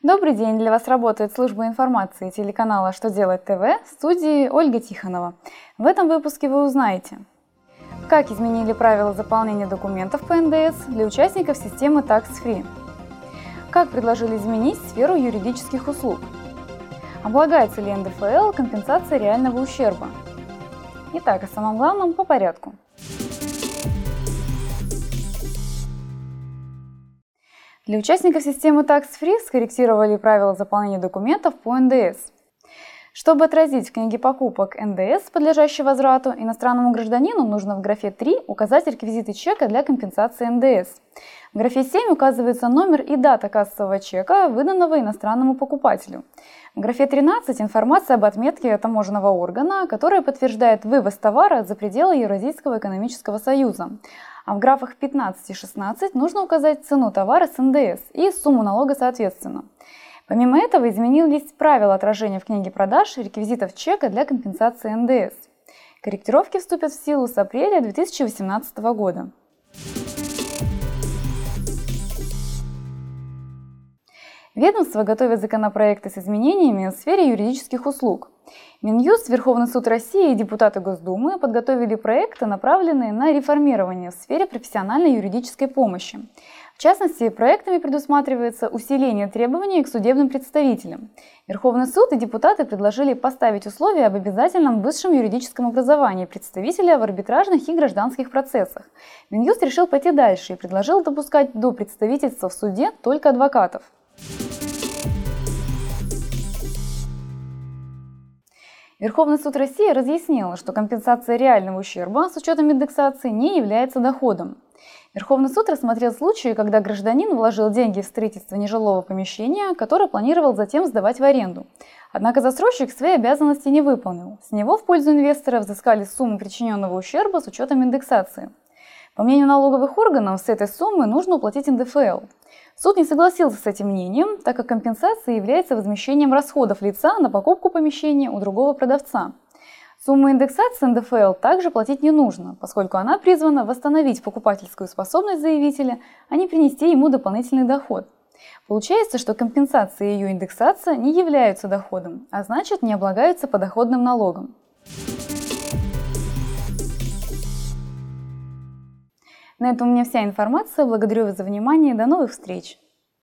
Добрый день! Для вас работает служба информации телеканала «Что делать ТВ» в студии Ольга Тихонова. В этом выпуске вы узнаете, как изменили правила заполнения документов по НДС для участников системы Tax Free, как предложили изменить сферу юридических услуг, облагается ли НДФЛ компенсация реального ущерба. Итак, о самом главном по порядку – Для участников системы Tax Free скорректировали правила заполнения документов по НДС. Чтобы отразить в книге покупок НДС, подлежащий возврату, иностранному гражданину нужно в графе 3 указать реквизиты чека для компенсации НДС. В графе 7 указывается номер и дата кассового чека, выданного иностранному покупателю. В графе 13 информация об отметке таможенного органа, которая подтверждает вывоз товара за пределы Евразийского экономического союза. А в графах 15 и 16 нужно указать цену товара с НДС и сумму налога соответственно. Помимо этого изменились правила отражения в книге продаж реквизитов чека для компенсации НДС. Корректировки вступят в силу с апреля 2018 года. Ведомство готовит законопроекты с изменениями в сфере юридических услуг. Минюст, Верховный суд России и депутаты Госдумы подготовили проекты, направленные на реформирование в сфере профессиональной юридической помощи. В частности, проектами предусматривается усиление требований к судебным представителям. Верховный суд и депутаты предложили поставить условия об обязательном высшем юридическом образовании представителя в арбитражных и гражданских процессах. Минюст решил пойти дальше и предложил допускать до представительства в суде только адвокатов. Верховный суд России разъяснил, что компенсация реального ущерба с учетом индексации не является доходом. Верховный суд рассмотрел случаи, когда гражданин вложил деньги в строительство нежилого помещения, которое планировал затем сдавать в аренду. Однако застройщик свои обязанности не выполнил. С него в пользу инвестора взыскали сумму причиненного ущерба с учетом индексации. По мнению налоговых органов, с этой суммы нужно уплатить НДФЛ. Суд не согласился с этим мнением, так как компенсация является возмещением расходов лица на покупку помещения у другого продавца. Сумму индексации НДФЛ также платить не нужно, поскольку она призвана восстановить покупательскую способность заявителя, а не принести ему дополнительный доход. Получается, что компенсация и ее индексация не являются доходом, а значит не облагаются подоходным налогом. На этом у меня вся информация. Благодарю вас за внимание. До новых встреч!